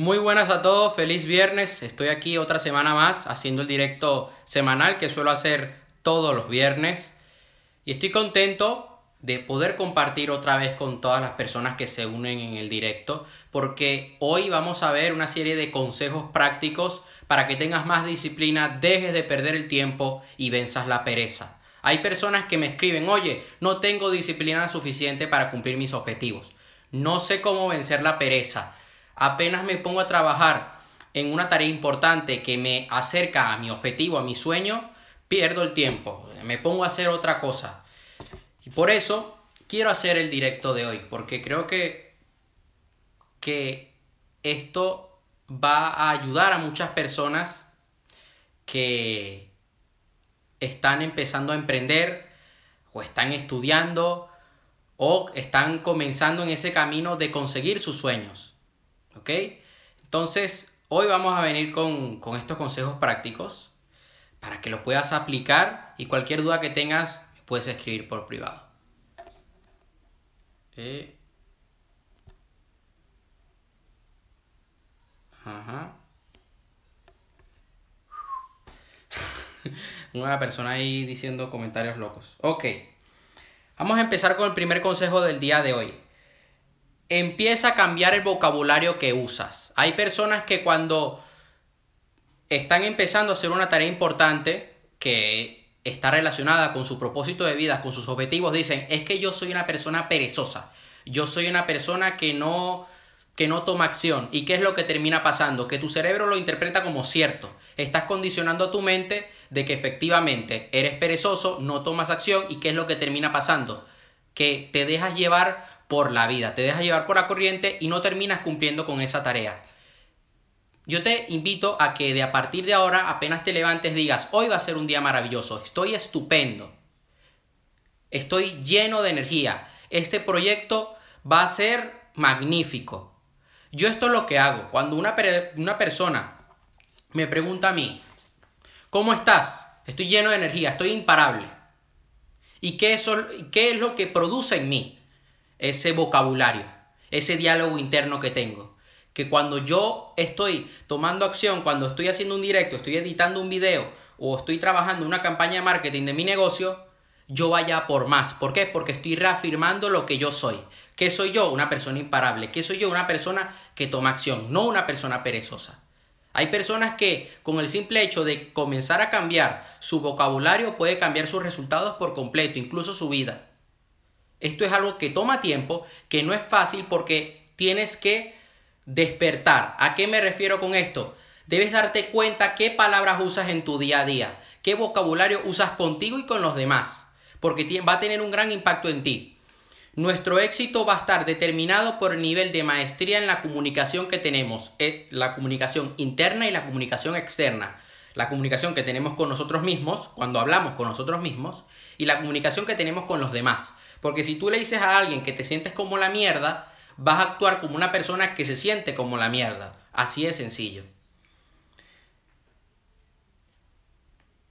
Muy buenas a todos, feliz viernes. Estoy aquí otra semana más haciendo el directo semanal que suelo hacer todos los viernes. Y estoy contento de poder compartir otra vez con todas las personas que se unen en el directo, porque hoy vamos a ver una serie de consejos prácticos para que tengas más disciplina, dejes de perder el tiempo y venzas la pereza. Hay personas que me escriben, oye, no tengo disciplina suficiente para cumplir mis objetivos. No sé cómo vencer la pereza apenas me pongo a trabajar en una tarea importante que me acerca a mi objetivo, a mi sueño, pierdo el tiempo, me pongo a hacer otra cosa. Y por eso quiero hacer el directo de hoy, porque creo que, que esto va a ayudar a muchas personas que están empezando a emprender o están estudiando o están comenzando en ese camino de conseguir sus sueños. ¿Ok? Entonces, hoy vamos a venir con, estos consejos prácticos para que lo puedas aplicar y cualquier duda que tengas puedes escribir por privado. Eh. Ajá. Una persona ahí diciendo comentarios locos. Ok. Vamos a empezar con el primer consejo del día de hoy empieza a cambiar el vocabulario que usas. Hay personas que cuando están empezando a hacer una tarea importante que está relacionada con su propósito de vida, con sus objetivos, dicen, es que yo soy una persona perezosa. Yo soy una persona que no que no toma acción. ¿Y qué es lo que termina pasando? Que tu cerebro lo interpreta como cierto. Estás condicionando a tu mente de que efectivamente eres perezoso, no tomas acción y qué es lo que termina pasando? Que te dejas llevar por la vida, te dejas llevar por la corriente y no terminas cumpliendo con esa tarea. Yo te invito a que de a partir de ahora, apenas te levantes, digas, hoy va a ser un día maravilloso, estoy estupendo, estoy lleno de energía, este proyecto va a ser magnífico. Yo esto es lo que hago. Cuando una, una persona me pregunta a mí, ¿cómo estás? Estoy lleno de energía, estoy imparable. ¿Y qué qué es lo que produce en mí? Ese vocabulario, ese diálogo interno que tengo. Que cuando yo estoy tomando acción, cuando estoy haciendo un directo, estoy editando un video o estoy trabajando una campaña de marketing de mi negocio, yo vaya por más. ¿Por qué? Porque estoy reafirmando lo que yo soy. ¿Qué soy yo? Una persona imparable. ¿Qué soy yo? Una persona que toma acción, no una persona perezosa. Hay personas que con el simple hecho de comenzar a cambiar su vocabulario puede cambiar sus resultados por completo, incluso su vida. Esto es algo que toma tiempo, que no es fácil porque tienes que despertar. ¿A qué me refiero con esto? Debes darte cuenta qué palabras usas en tu día a día, qué vocabulario usas contigo y con los demás, porque va a tener un gran impacto en ti. Nuestro éxito va a estar determinado por el nivel de maestría en la comunicación que tenemos, eh, la comunicación interna y la comunicación externa. La comunicación que tenemos con nosotros mismos, cuando hablamos con nosotros mismos, y la comunicación que tenemos con los demás. Porque si tú le dices a alguien que te sientes como la mierda, vas a actuar como una persona que se siente como la mierda. Así de sencillo.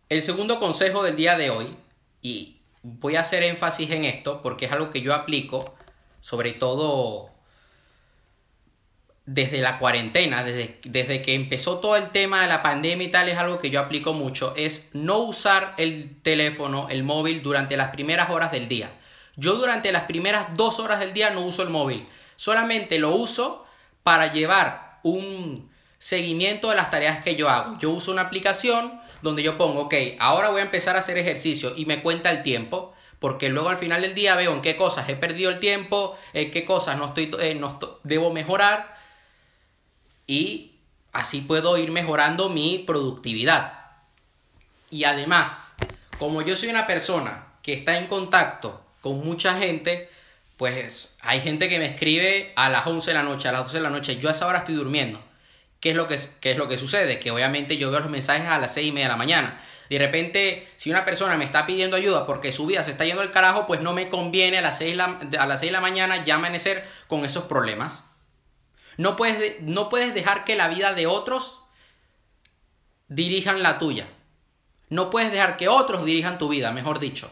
El segundo consejo del día de hoy, y voy a hacer énfasis en esto porque es algo que yo aplico, sobre todo desde la cuarentena, desde, desde, que empezó todo el tema de la pandemia y tal, es algo que yo aplico mucho, es no usar el teléfono, el móvil durante las primeras horas del día. Yo durante las primeras dos horas del día no uso el móvil. Solamente lo uso para llevar un seguimiento de las tareas que yo hago. Yo uso una aplicación donde yo pongo, ok, ahora voy a empezar a hacer ejercicio y me cuenta el tiempo. Porque luego al final del día veo en qué cosas he perdido el tiempo, en qué cosas no estoy, eh, no debo mejorar. Y así puedo ir mejorando mi productividad. Y además, como yo soy una persona que está en contacto con mucha gente, pues hay gente que me escribe a las 11 de la noche, a las 12 de la noche, yo a esa hora estoy durmiendo. ¿Qué es lo que, es lo que sucede? Que obviamente yo veo los mensajes a las 6 y media de la mañana. De repente, si una persona me está pidiendo ayuda porque su vida se está yendo al carajo, pues no me conviene a las 6, a las 6 de la mañana ya amanecer con esos problemas. No puedes, no puedes dejar que la vida de otros dirijan la tuya. No puedes dejar que otros dirijan tu vida, mejor dicho.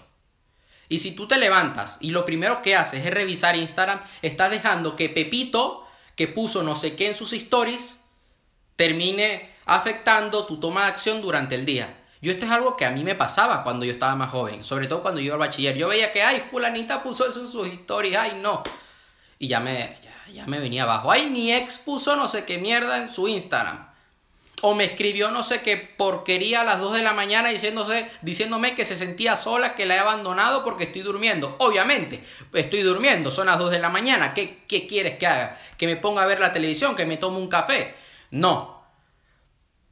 Y si tú te levantas y lo primero que haces es revisar Instagram, estás dejando que Pepito, que puso no sé qué en sus stories, termine afectando tu toma de acción durante el día. Yo esto es algo que a mí me pasaba cuando yo estaba más joven, sobre todo cuando yo iba al bachiller. Yo veía que, ay, fulanita puso eso en sus historias, ay, no. Y ya me, ya, me venía abajo. Ay, mi ex puso no sé qué mierda en su Instagram. O me escribió no sé qué porquería a las 2 de la mañana diciéndose, diciéndome que se sentía sola, que la he abandonado porque estoy durmiendo. Obviamente, estoy durmiendo, son las 2 de la mañana. ¿Qué, ¿Qué quieres que haga? ¿Que me ponga a ver la televisión? ¿Que me tome un café? No,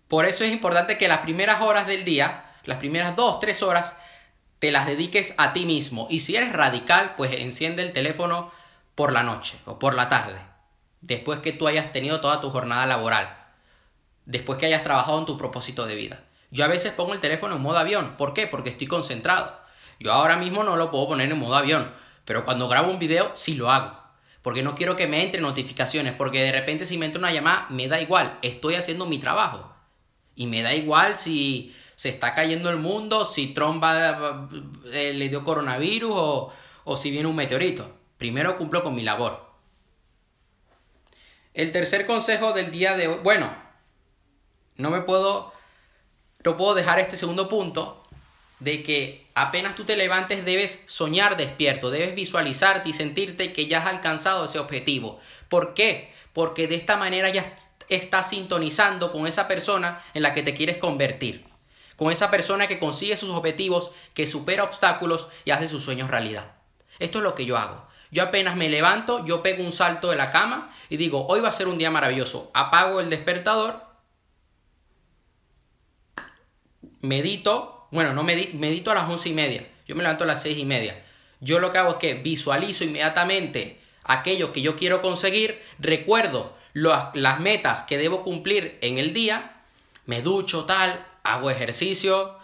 por eso es importante que las primeras horas del día, las primeras dos, tres horas, te las dediques a ti mismo. Y si eres radical, pues enciende el teléfono por la noche o por la tarde. Después que tú hayas tenido toda tu jornada laboral. Después que hayas trabajado en tu propósito de vida. Yo a veces pongo el teléfono en modo avión. ¿Por qué? Porque estoy concentrado. Yo ahora mismo no lo puedo poner en modo avión. Pero cuando grabo un video, sí lo hago. Porque no quiero que me entren notificaciones. Porque de repente si me entra una llamada, me da igual. Estoy haciendo mi trabajo. Y me da igual si se está cayendo el mundo, si Trump eh, le dio coronavirus o, o si viene un meteorito. Primero cumplo con mi labor. El tercer consejo del día de hoy, bueno, no me puedo, no puedo dejar este segundo punto de que apenas tú te levantes debes soñar despierto, debes visualizarte y sentirte que ya has alcanzado ese objetivo. ¿Por qué? Porque de esta manera ya estás sintonizando con esa persona en la que te quieres convertir. Con esa persona que consigue sus objetivos, que supera obstáculos y hace sus sueños realidad. Esto es lo que yo hago. Yo apenas me levanto, yo pego un salto de la cama y digo, hoy va a ser un día maravilloso. Apago el despertador, medito, bueno, no medito, medito a las once y media. Yo me levanto a las seis y media. Yo lo que hago es que visualizo inmediatamente aquello que yo quiero conseguir, recuerdo las metas que debo cumplir en el día, me ducho tal, hago ejercicio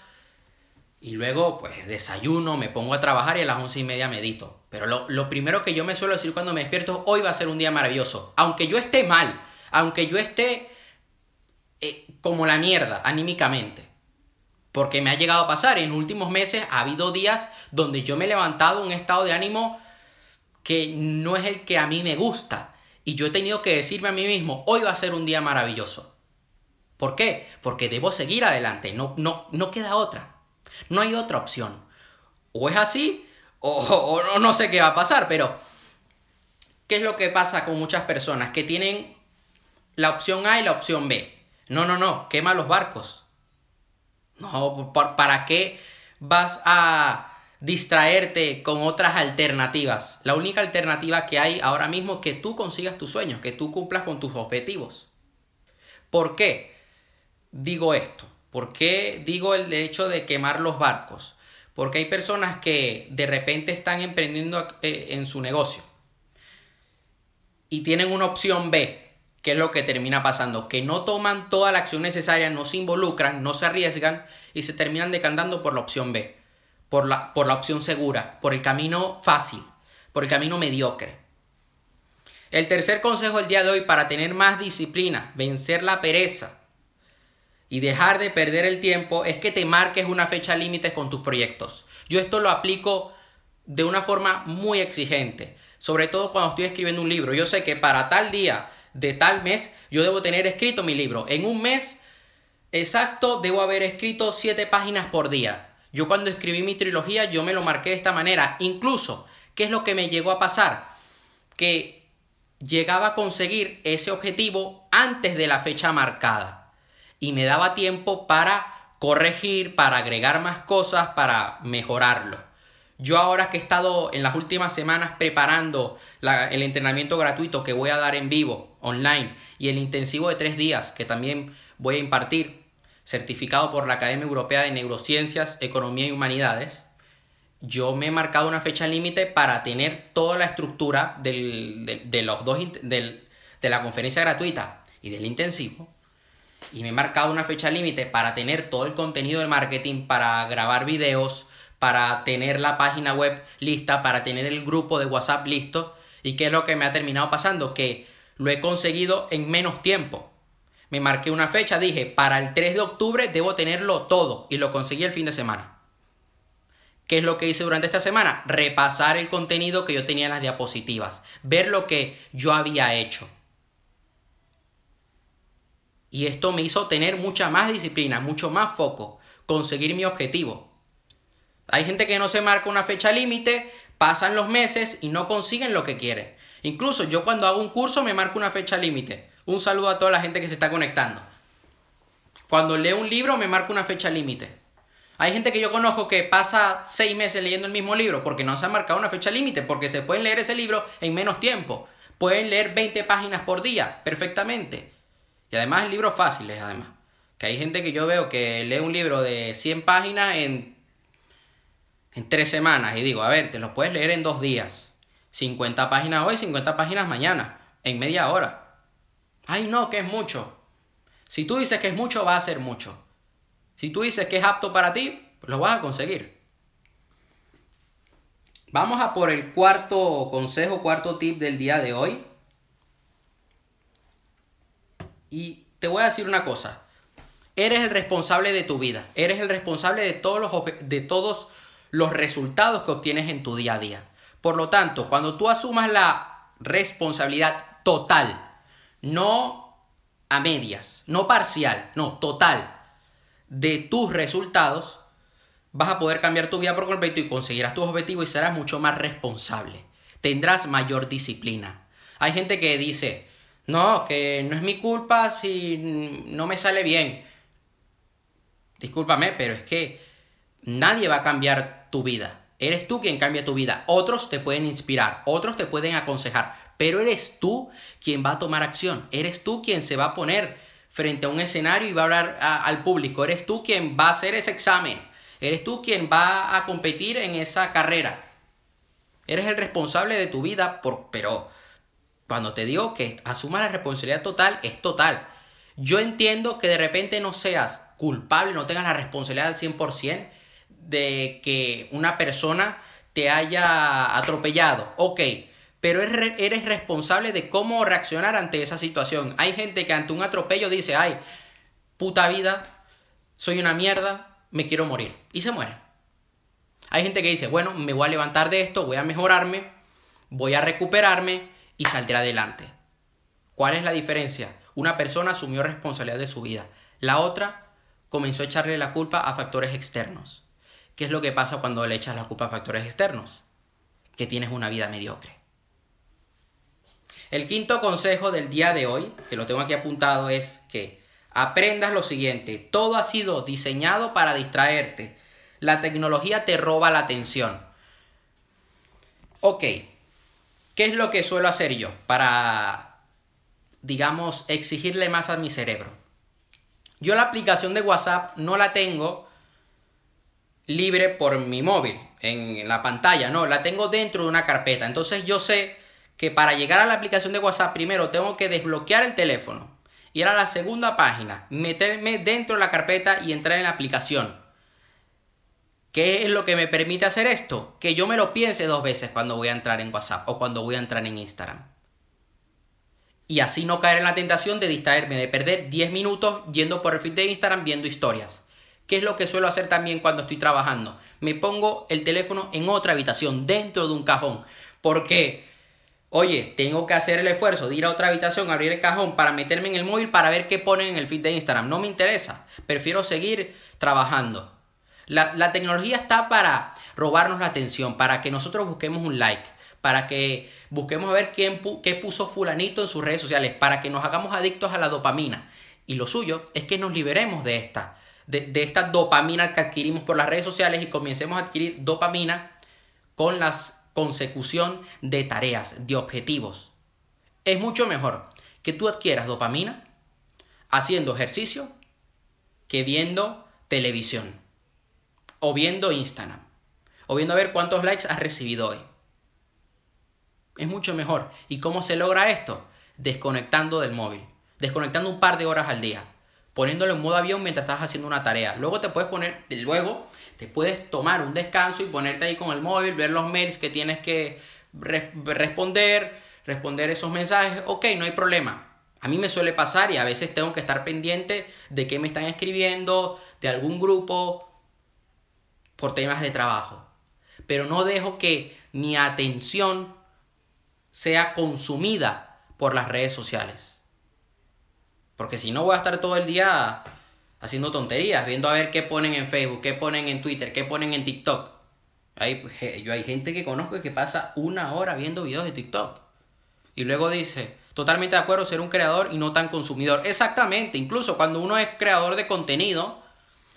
y luego pues desayuno, me pongo a trabajar y a las once y media medito. Pero lo, primero que yo me suelo decir cuando me despierto, hoy va a ser un día maravilloso. Aunque yo esté mal, aunque yo esté eh, como la mierda anímicamente. Porque me ha llegado a pasar, en últimos meses ha habido días donde yo me he levantado un estado de ánimo que no es el que a mí me gusta. Y yo he tenido que decirme a mí mismo, hoy va a ser un día maravilloso. ¿Por qué? Porque debo seguir adelante, no, no, no queda otra. No hay otra opción. O es así, o, o no sé qué va a pasar, pero ¿qué es lo que pasa con muchas personas? Que tienen la opción A y la opción B. No, no, no, quema los barcos. No, ¿para qué vas a distraerte con otras alternativas. La única alternativa que hay ahora mismo es que tú consigas tus sueños, que tú cumplas con tus objetivos. ¿Por qué digo esto? ¿Por qué digo el hecho de quemar los barcos? Porque hay personas que de repente están emprendiendo eh, en su negocio y tienen una opción B, que es lo que termina pasando, que no toman toda la acción necesaria, no se involucran, no se arriesgan y se terminan decantando por la opción B por la, por la opción segura, por el camino fácil, por el camino mediocre. El tercer consejo del día de hoy para tener más disciplina, vencer la pereza y dejar de perder el tiempo es que te marques una fecha límite con tus proyectos. Yo esto lo aplico de una forma muy exigente, sobre todo cuando estoy escribiendo un libro. Yo sé que para tal día de tal mes yo debo tener escrito mi libro. En un mes exacto debo haber escrito 7 páginas por día. Yo cuando escribí mi trilogía yo me lo marqué de esta manera. Incluso, ¿qué es lo que me llegó a pasar? Que llegaba a conseguir ese objetivo antes de la fecha marcada. Y me daba tiempo para corregir, para agregar más cosas, para mejorarlo. Yo ahora que he estado en las últimas semanas preparando el entrenamiento gratuito que voy a dar en vivo, online, y el intensivo de tres días que también voy a impartir, certificado por la Academia Europea de Neurociencias, Economía y Humanidades, yo me he marcado una fecha límite para tener toda la estructura de, los dos, de la conferencia gratuita y del intensivo. Y me he marcado una fecha límite para tener todo el contenido del marketing, para grabar videos, para tener la página web lista, para tener el grupo de WhatsApp listo. ¿Y qué es lo que me ha terminado pasando? Que lo he conseguido en menos tiempo me marqué una fecha, dije, para el 3 de octubre debo tenerlo todo y lo conseguí el fin de semana. ¿Qué es lo que hice durante esta semana? Repasar el contenido que yo tenía en las diapositivas, ver lo que yo había hecho. Y esto me hizo tener mucha más disciplina, mucho más foco, conseguir mi objetivo. Hay gente que no se marca una fecha límite, pasan los meses y no consiguen lo que quieren. Incluso yo cuando hago un curso me marco una fecha límite. Un saludo a toda la gente que se está conectando. Cuando leo un libro me marco una fecha límite. Hay gente que yo conozco que pasa seis meses leyendo el mismo libro porque no se ha marcado una fecha límite, porque se pueden leer ese libro en menos tiempo. Pueden leer 20 páginas por día perfectamente. Y además libros fáciles, además. Que hay gente que yo veo que lee un libro de 100 páginas en, en tres semanas. Y digo, a ver, te lo puedes leer en dos días. 50 páginas hoy, 50 páginas mañana. En media hora. Ay, no, que es mucho. Si tú dices que es mucho, va a ser mucho. Si tú dices que es apto para ti, lo vas a conseguir. Vamos a por el cuarto consejo, cuarto tip del día de hoy. Y te voy a decir una cosa. Eres el responsable de tu vida. Eres el responsable de todos los, de todos los resultados que obtienes en tu día a día. Por lo tanto, cuando tú asumas la responsabilidad total, no a medias, no parcial, no total, de tus resultados, vas a poder cambiar tu vida por completo y conseguirás tus objetivos y serás mucho más responsable. Tendrás mayor disciplina. Hay gente que dice, no, que no es mi culpa si no me sale bien. Discúlpame, pero es que nadie va a cambiar tu vida. Eres tú quien cambia tu vida. Otros te pueden inspirar, otros te pueden aconsejar, pero eres tú quien va a tomar acción. Eres tú quien se va a poner frente a un escenario y va a hablar al público. Eres tú quien va a hacer ese examen. Eres tú quien va a competir en esa carrera. Eres el responsable de tu vida, por, pero cuando te digo que asuma la responsabilidad total, es total. Yo entiendo que de repente no seas culpable, no tengas la responsabilidad al 100% de que una persona te haya atropellado. Ok, pero eres responsable de cómo reaccionar ante esa situación. Hay gente que ante un atropello dice, ay, puta vida, soy una mierda, me quiero morir. Y se muere. Hay gente que dice, bueno, me voy a levantar de esto, voy a mejorarme, voy a recuperarme y saldré adelante. ¿Cuál es la diferencia? Una persona asumió responsabilidad de su vida. La otra comenzó a echarle la culpa a factores externos. ¿Qué es lo que pasa cuando le echas la culpa a factores externos? Que tienes una vida mediocre. El quinto consejo del día de hoy, que lo tengo aquí apuntado, es que aprendas lo siguiente. Todo ha sido diseñado para distraerte. La tecnología te roba la atención. Ok, ¿Qué es lo que suelo hacer yo para, digamos, exigirle más a mi cerebro? Yo la aplicación de WhatsApp no la tengo libre por mi móvil, en la pantalla, no, la tengo dentro de una carpeta. Entonces yo sé que para llegar a la aplicación de WhatsApp primero tengo que desbloquear el teléfono, ir a la segunda página, meterme dentro de la carpeta y entrar en la aplicación. ¿Qué es lo que me permite hacer esto? Que yo me lo piense dos veces cuando voy a entrar en WhatsApp o cuando voy a entrar en Instagram. Y así no caer en la tentación de distraerme, de perder 10 minutos yendo por el feed de Instagram viendo historias. ¿Qué es lo que suelo hacer también cuando estoy trabajando? Me pongo el teléfono en otra habitación, dentro de un cajón. Porque, oye, tengo que hacer el esfuerzo de ir a otra habitación, abrir el cajón para meterme en el móvil para ver qué ponen en el feed de Instagram. No me interesa. Prefiero seguir trabajando. La, tecnología está para robarnos la atención, para que nosotros busquemos un like, para que busquemos a ver quién qué puso fulanito en sus redes sociales, para que nos hagamos adictos a la dopamina. Y lo suyo es que nos liberemos de esta, de, esta dopamina que adquirimos por las redes sociales y comencemos a adquirir dopamina con la consecución de tareas, de objetivos. Es mucho mejor que tú adquieras dopamina haciendo ejercicio que viendo televisión o viendo Instagram, o viendo a ver cuántos likes has recibido hoy. Es mucho mejor. ¿Y cómo se logra esto? Desconectando del móvil, desconectando un par de horas al día, poniéndolo en modo avión mientras estás haciendo una tarea. Luego te puedes poner, luego te puedes tomar un descanso y ponerte ahí con el móvil, ver los mails que tienes que responder, responder esos mensajes. Ok, no hay problema. A mí me suele pasar y a veces tengo que estar pendiente de qué me están escribiendo, de algún grupo, por temas de trabajo. Pero no dejo que mi atención sea consumida por las redes sociales. Porque si no voy a estar todo el día haciendo tonterías, viendo a ver qué ponen en Facebook, qué ponen en Twitter, qué ponen en TikTok. Hay, yo hay gente que conozco que pasa una hora viendo videos de TikTok. Y luego dice, totalmente de acuerdo, ser un creador y no tan consumidor. Exactamente, incluso cuando uno es creador de contenido,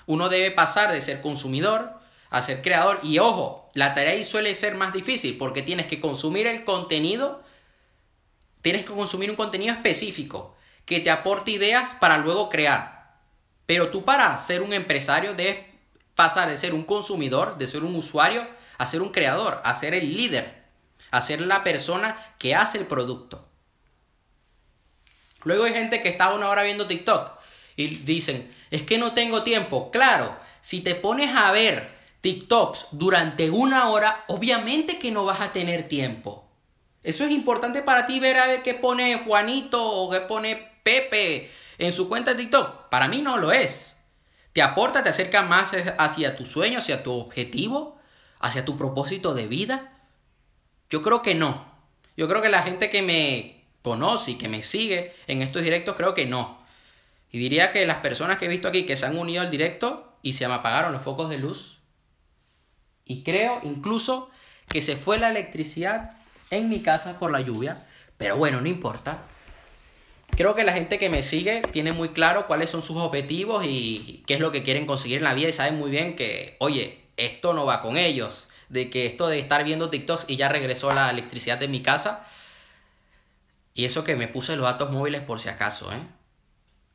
uno debe pasar de ser consumidor a ser creador. Y ojo, la tarea ahí suele ser más difícil porque tienes que consumir el contenido, tienes que consumir un contenido específico que te aporte ideas para luego crear. Pero tú para ser un empresario debes pasar de ser un consumidor, de ser un usuario, a ser un creador, a ser el líder, a ser la persona que hace el producto. Luego hay gente que está una hora viendo TikTok y dicen, es que no tengo tiempo. Claro, si te pones a ver TikToks durante una hora, obviamente que no vas a tener tiempo. Eso es importante para ti ver a ver qué pone Juanito o qué pone Pepe en su cuenta de TikTok. Para mí no lo es. ¿Te aporta, te acerca más hacia tu sueño, hacia tu objetivo, hacia tu propósito de vida? Yo creo que no. Yo creo que la gente que me conoce y que me sigue en estos directos, creo que no. Y diría que las personas que he visto aquí que se han unido al directo y se me apagaron los focos de luz. Y creo incluso que se fue la electricidad en mi casa por la lluvia. Pero bueno, no importa. Creo que la gente que me sigue tiene muy claro cuáles son sus objetivos y qué es lo que quieren conseguir en la vida y saben muy bien que, oye, esto no va con ellos. De que esto de estar viendo TikToks y ya regresó la electricidad de mi casa. Y eso que me puse los datos móviles por si acaso, ¿eh?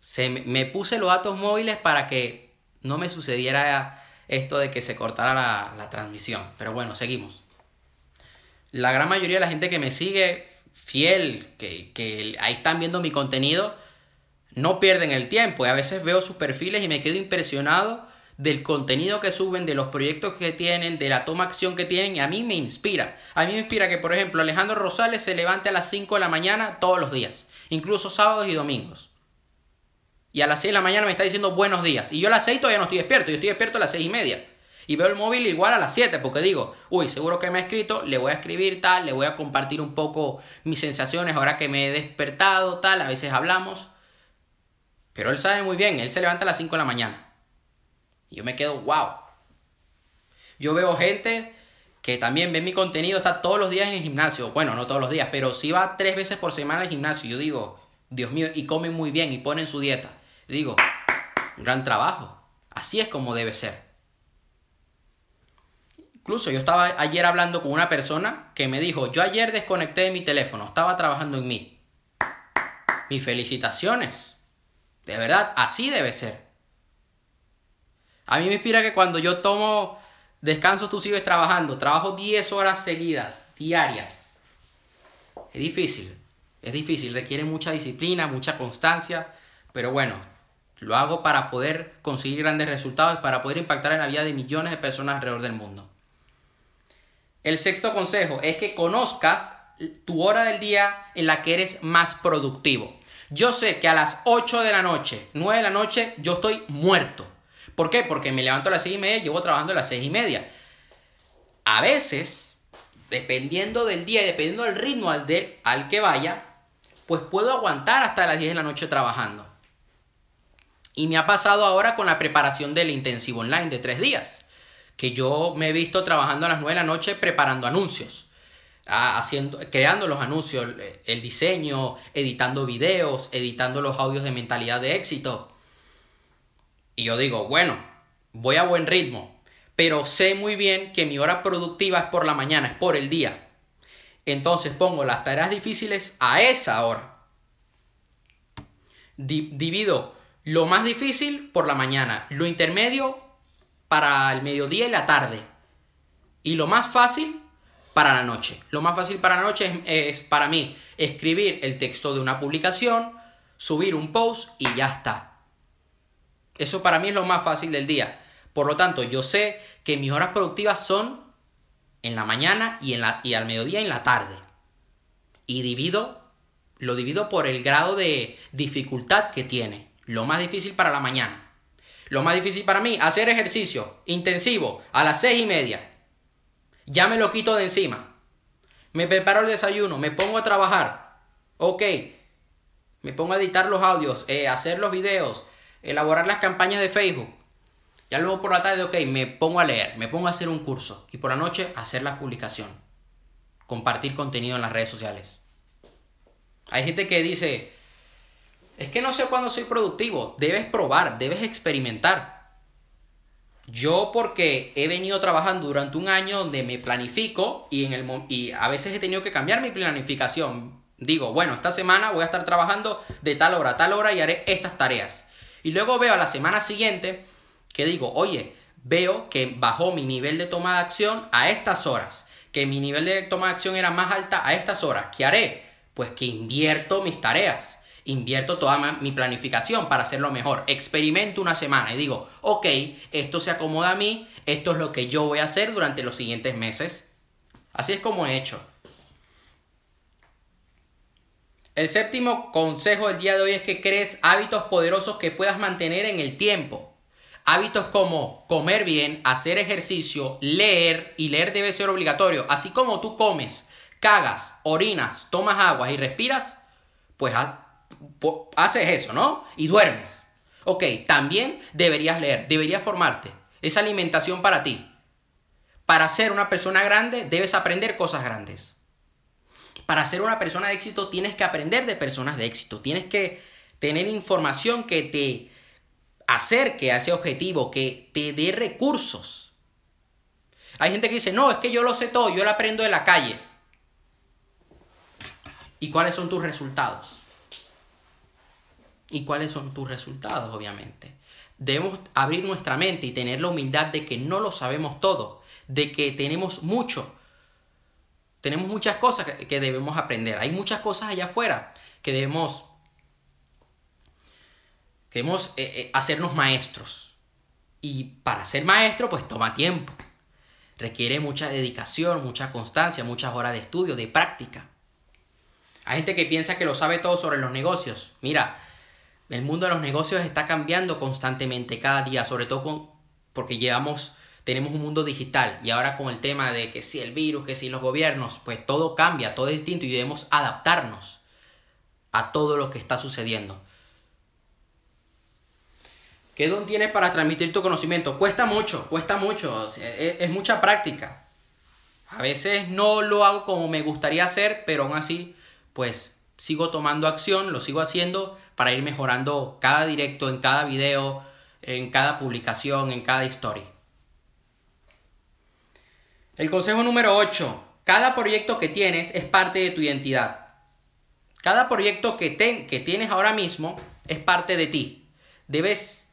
Se me, puse los datos móviles para que no me sucediera esto de que se cortara la, la transmisión. Pero bueno, seguimos. La gran mayoría de la gente que me sigue fiel, que, ahí están viendo mi contenido, no pierden el tiempo. Y a veces veo sus perfiles y me quedo impresionado del contenido que suben, de los proyectos que tienen, de la toma acción que tienen, y a mí me inspira. A mí me inspira que, por ejemplo, Alejandro Rosales se levante a las 5 de la mañana todos los días, incluso sábados y domingos. Y a las 6 de la mañana me está diciendo buenos días. Y yo a las 6 todavía no estoy despierto, yo estoy despierto a las 6 y media y veo el móvil igual a las 7 porque digo, uy, seguro que me ha escrito, le voy a escribir tal, le voy a compartir un poco mis sensaciones ahora que me he despertado, tal, a veces hablamos. Pero él sabe muy bien, él se levanta a las 5 de la mañana. Y yo me quedo, wow. Yo veo gente que también ve mi contenido, está todos los días en el gimnasio. Bueno, no todos los días, pero si va tres veces por semana al gimnasio. Yo digo, Dios mío, y comen muy bien y ponen su dieta. digo, un gran trabajo. Así es como debe ser. Incluso yo estaba ayer hablando con una persona que me dijo, yo ayer desconecté mi teléfono, estaba trabajando en mí. Mis felicitaciones. De verdad, así debe ser. A mí me inspira que cuando yo tomo descanso tú sigues trabajando. Trabajo 10 horas seguidas, diarias. Es difícil, es difícil, requiere mucha disciplina, mucha constancia, pero bueno, lo hago para poder conseguir grandes resultados para poder impactar en la vida de millones de personas alrededor del mundo. El sexto consejo es que conozcas tu hora del día en la que eres más productivo. Yo sé que a las 8 de la noche, 9 de la noche, yo estoy muerto. ¿Por qué? Porque me levanto a las 6 y media y llevo trabajando a las 6 y media. A veces, dependiendo del día y dependiendo del ritmo al, al que vaya, pues puedo aguantar hasta las 10 de la noche trabajando. Y me ha pasado ahora con la preparación del intensivo online de 3 días que yo me he visto trabajando a las 9 de la noche preparando anuncios, haciendo, creando los anuncios, el diseño, editando videos, editando los audios de mentalidad de éxito. Y yo digo, bueno, voy a buen ritmo, pero sé muy bien que mi hora productiva es por la mañana, es por el día. Entonces pongo las tareas difíciles a esa hora. divido lo más difícil por la mañana, lo intermedio para el mediodía y la tarde. Y lo más fácil para la noche. Lo más fácil para la noche es, para mí escribir el texto de una publicación, subir un post y ya está. Eso para mí es lo más fácil del día. Por lo tanto, yo sé que mis horas productivas son en la mañana y, en la, y al mediodía y en la tarde. Y divido, lo divido por el grado de dificultad que tiene. Lo más difícil para la mañana. Lo más difícil para mí, hacer ejercicio intensivo a las seis y media. Ya me lo quito de encima. Me preparo el desayuno, me pongo a trabajar. Ok. Me pongo a editar los audios, eh, hacer los videos, elaborar las campañas de Facebook. Ya luego por la tarde, ok, me pongo a leer, me pongo a hacer un curso. Y por la noche, hacer la publicación. Compartir contenido en las redes sociales. Hay gente que dice, es que no sé cuándo soy productivo. Debes probar, debes experimentar. Yo porque he venido trabajando durante un año donde me planifico y, en el, y a veces he tenido que cambiar mi planificación. Digo, bueno, esta semana voy a estar trabajando de tal hora a tal hora y haré estas tareas. Y luego veo a la semana siguiente que digo, oye, veo que bajó mi nivel de toma de acción a estas horas, que mi nivel de toma de acción era más alta a estas horas. ¿Qué haré? Pues que invierto mis tareas invierto toda mi planificación para hacerlo mejor. Experimento una semana y digo, ok, esto se acomoda a mí, esto es lo que yo voy a hacer durante los siguientes meses. Así es como he hecho. El séptimo consejo del día de hoy es que crees hábitos poderosos que puedas mantener en el tiempo. Hábitos como comer bien, hacer ejercicio, leer, y leer debe ser obligatorio. Así como tú comes, cagas, orinas, tomas agua y respiras, pues haces eso, ¿no? Y duermes. Ok, también deberías leer, deberías formarte. Es alimentación para ti. Para ser una persona grande debes aprender cosas grandes. Para ser una persona de éxito tienes que aprender de personas de éxito. Tienes que tener información que te acerque a ese objetivo, que te dé recursos. Hay gente que dice, no, es que yo lo sé todo, yo lo aprendo de la calle. ¿Y cuáles son tus resultados? Y cuáles son tus resultados, obviamente. Debemos abrir nuestra mente y tener la humildad de que no lo sabemos todo, de que tenemos mucho, tenemos muchas cosas que debemos aprender. Hay muchas cosas allá afuera que debemos, debemos eh, eh, hacernos maestros. Y para ser maestro, pues toma tiempo. Requiere mucha dedicación, mucha constancia, muchas horas de estudio, de práctica. Hay gente que piensa que lo sabe todo sobre los negocios. Mira, el mundo de los negocios está cambiando constantemente cada día, sobre todo con, porque llevamos, tenemos un mundo digital y ahora con el tema de que si el virus, que si los gobiernos, pues todo cambia, todo es distinto y debemos adaptarnos a todo lo que está sucediendo. ¿Qué don tienes para transmitir tu conocimiento? Cuesta mucho, cuesta mucho, es mucha práctica. A veces no lo hago como me gustaría hacer, pero aún así, pues sigo tomando acción, lo sigo haciendo para ir mejorando cada directo, en cada video, en cada publicación, en cada historia. El consejo número 8. Cada proyecto que tienes es parte de tu identidad. Cada proyecto que, que tienes ahora mismo es parte de ti. Debes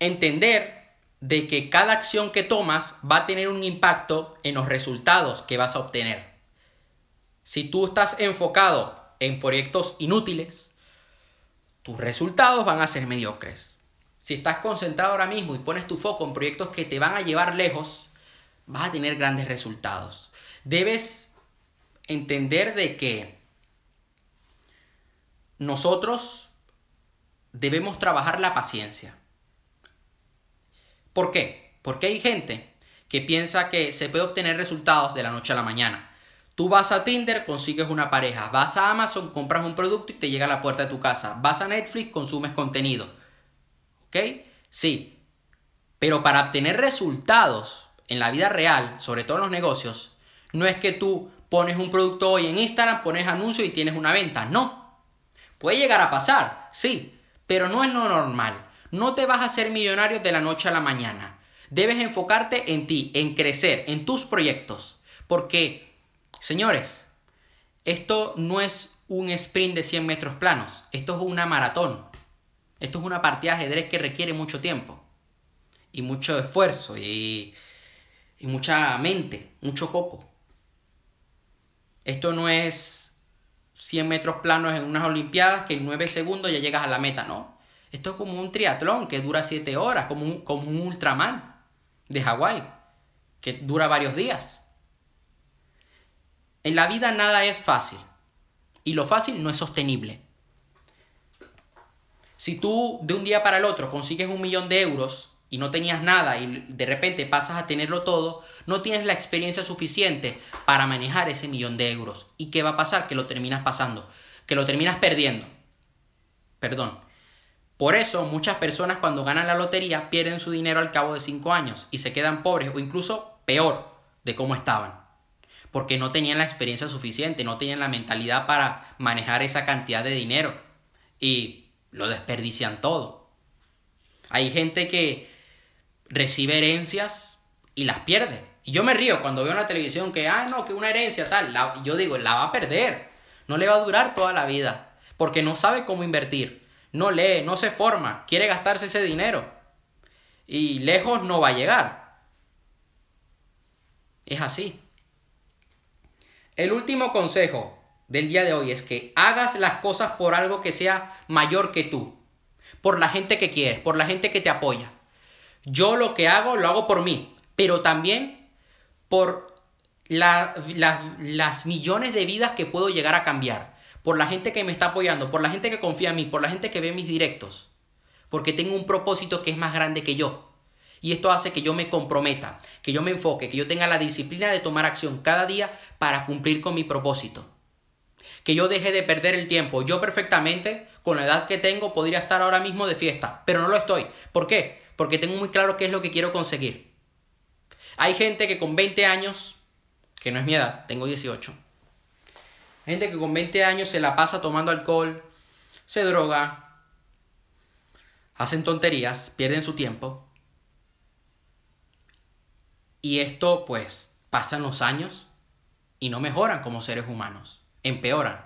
entender de que cada acción que tomas va a tener un impacto en los resultados que vas a obtener. Si tú estás enfocado en proyectos inútiles, tus resultados van a ser mediocres. Si estás concentrado ahora mismo y pones tu foco en proyectos que te van a llevar lejos, vas a tener grandes resultados. Debes entender de que nosotros debemos trabajar la paciencia. ¿Por qué? Porque hay gente que piensa que se puede obtener resultados de la noche a la mañana. Tú vas a Tinder, consigues una pareja. Vas a Amazon, compras un producto y te llega a la puerta de tu casa. Vas a Netflix, consumes contenido. ¿Ok? Sí. Pero para obtener resultados en la vida real, sobre todo en los negocios, no es que tú pones un producto hoy en Instagram, pones anuncio y tienes una venta. No. Puede llegar a pasar, sí, pero no es lo normal. No te vas a hacer millonario de la noche a la mañana. Debes enfocarte en ti, en crecer, en tus proyectos. Porque Señores, esto no es un sprint de 100 metros planos, esto es una maratón. Esto es una partida de ajedrez que requiere mucho tiempo y mucho esfuerzo y, mucha mente, mucho coco. Esto no es 100 metros planos en unas Olimpiadas que en 9 segundos ya llegas a la meta, no. Esto es como un triatlón que dura 7 horas, como un, como un Ultraman de Hawái, que dura varios días. En la vida nada es fácil y lo fácil no es sostenible. Si tú de un día para el otro consigues un millón de euros y no tenías nada y de repente pasas a tenerlo todo, no tienes la experiencia suficiente para manejar ese millón de euros. ¿Y qué va a pasar? Que lo terminas pasando. que lo terminas perdiendo. Perdón. Por eso muchas personas cuando ganan la lotería pierden su dinero al cabo de 5 años y se quedan pobres o incluso peor de cómo estaban. Porque no tenían la experiencia suficiente, no tenían la mentalidad para manejar esa cantidad de dinero y lo desperdician todo. Hay gente que recibe herencias y las pierde. Y yo me río cuando veo en la televisión que, ah, no, que una herencia tal. yo digo, la va a perder. No le va a durar toda la vida. Porque no sabe cómo invertir. No lee, no se forma. Quiere gastarse ese dinero. Y lejos no va a llegar. Es así. El último consejo del día de hoy es que hagas las cosas por algo que sea mayor que tú. Por la gente que quieres, por la gente que te apoya. Yo lo que hago lo hago por mí, pero también por las millones de vidas que puedo llegar a cambiar, por la gente que me está apoyando, por la gente que confía en mí, por la gente que ve mis directos, porque tengo un propósito que es más grande que yo. Y esto hace que yo me comprometa, que yo me enfoque, que yo tenga la disciplina de tomar acción cada día para cumplir con mi propósito. Que yo deje de perder el tiempo. Yo perfectamente, con la edad que tengo, podría estar ahora mismo de fiesta, pero no lo estoy. ¿Por qué? Porque tengo muy claro qué es lo que quiero conseguir. Hay gente que con 20 años, que no es mi edad, tengo 18. Gente que con 20 años se la pasa tomando alcohol, se droga, hacen tonterías, pierden su tiempo. Y esto pues pasan los años y no mejoran como seres humanos, empeoran.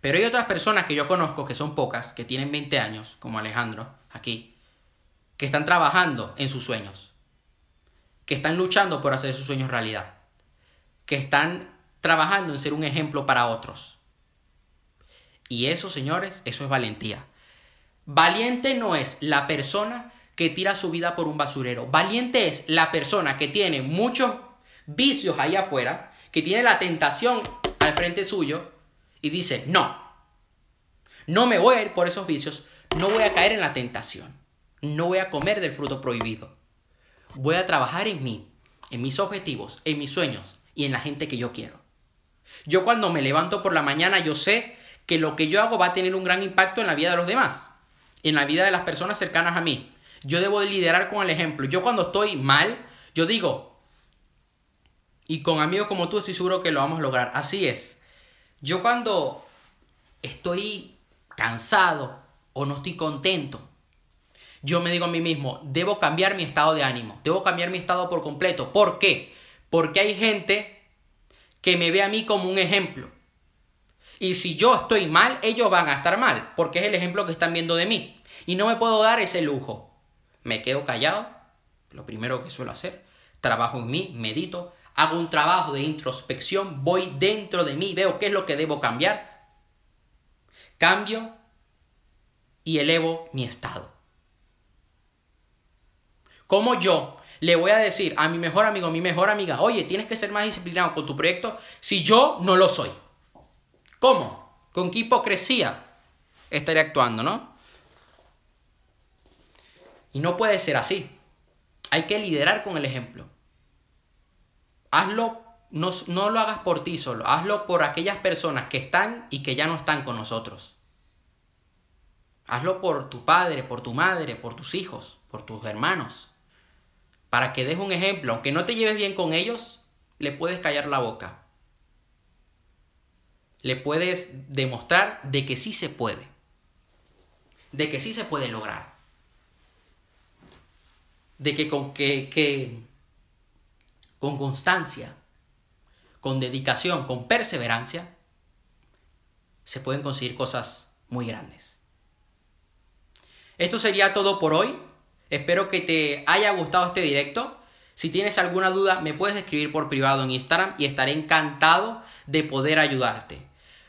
Pero hay otras personas que yo conozco, que son pocas, que tienen 20 años, como Alejandro, aquí, que están trabajando en sus sueños que están luchando por hacer sus sueños realidad, que están trabajando en ser un ejemplo para otros. Y eso, señores, eso es valentía. Valiente no es la persona que tira su vida por un basurero. Valiente es la persona que tiene muchos vicios ahí afuera, que tiene la tentación al frente suyo y dice, no, no me voy a ir por esos vicios, no voy a caer en la tentación, no voy a comer del fruto prohibido voy a trabajar en mí, en mis objetivos, en mis sueños y en la gente que yo quiero. Yo cuando me levanto por la mañana, yo sé que lo que yo hago va a tener un gran impacto en la vida de los demás, en la vida de las personas cercanas a mí. Yo debo de liderar con el ejemplo. Yo cuando estoy mal, yo digo, y con amigos como tú estoy seguro que lo vamos a lograr. Así es. Yo cuando estoy cansado o no estoy contento, yo me digo a mí mismo, debo cambiar mi estado de ánimo, debo cambiar mi estado por completo. ¿Por qué? Porque hay gente que me ve a mí como un ejemplo. Y si yo estoy mal, ellos van a estar mal, porque es el ejemplo que están viendo de mí. Y no me puedo dar ese lujo. Me quedo callado, lo primero que suelo hacer, trabajo en mí, medito, hago un trabajo de introspección, voy dentro de mí, veo qué es lo que debo cambiar, cambio y elevo mi estado. ¿Cómo yo le voy a decir a mi mejor amigo, a mi mejor amiga, oye, tienes que ser más disciplinado con tu proyecto si yo no lo soy? ¿Cómo? ¿Con qué hipocresía estaría actuando, no? Y no puede ser así. Hay que liderar con el ejemplo. Hazlo, no, no lo hagas por ti solo, hazlo por aquellas personas que están y que ya no están con nosotros. Hazlo por tu padre, por tu madre, por tus hijos, por tus hermanos para que des un ejemplo, aunque no te lleves bien con ellos, le puedes callar la boca. Le puedes demostrar de que sí se puede. De que sí se puede lograr. De que con, que, que, con constancia, con dedicación, con perseverancia, se pueden conseguir cosas muy grandes. Esto sería todo por hoy. Espero que te haya gustado este directo. Si tienes alguna duda, me puedes escribir por privado en Instagram y estaré encantado de poder ayudarte.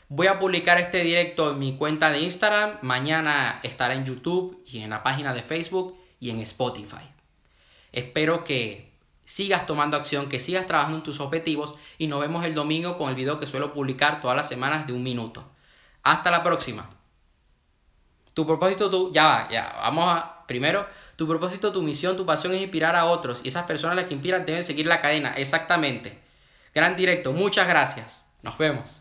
Voy a publicar este directo en mi cuenta de Instagram. Mañana estará en YouTube y en la página de Facebook y en Spotify. Espero que sigas tomando acción, que sigas trabajando en tus objetivos y nos vemos el domingo con el video que suelo publicar todas las semanas de un minuto. Hasta la próxima. Tu propósito, tú, ya va, ya, vamos a, primero, tu propósito, tu misión, tu pasión es inspirar a otros y esas personas las que inspiran deben seguir la cadena, exactamente. Gran directo, muchas gracias. Nos vemos.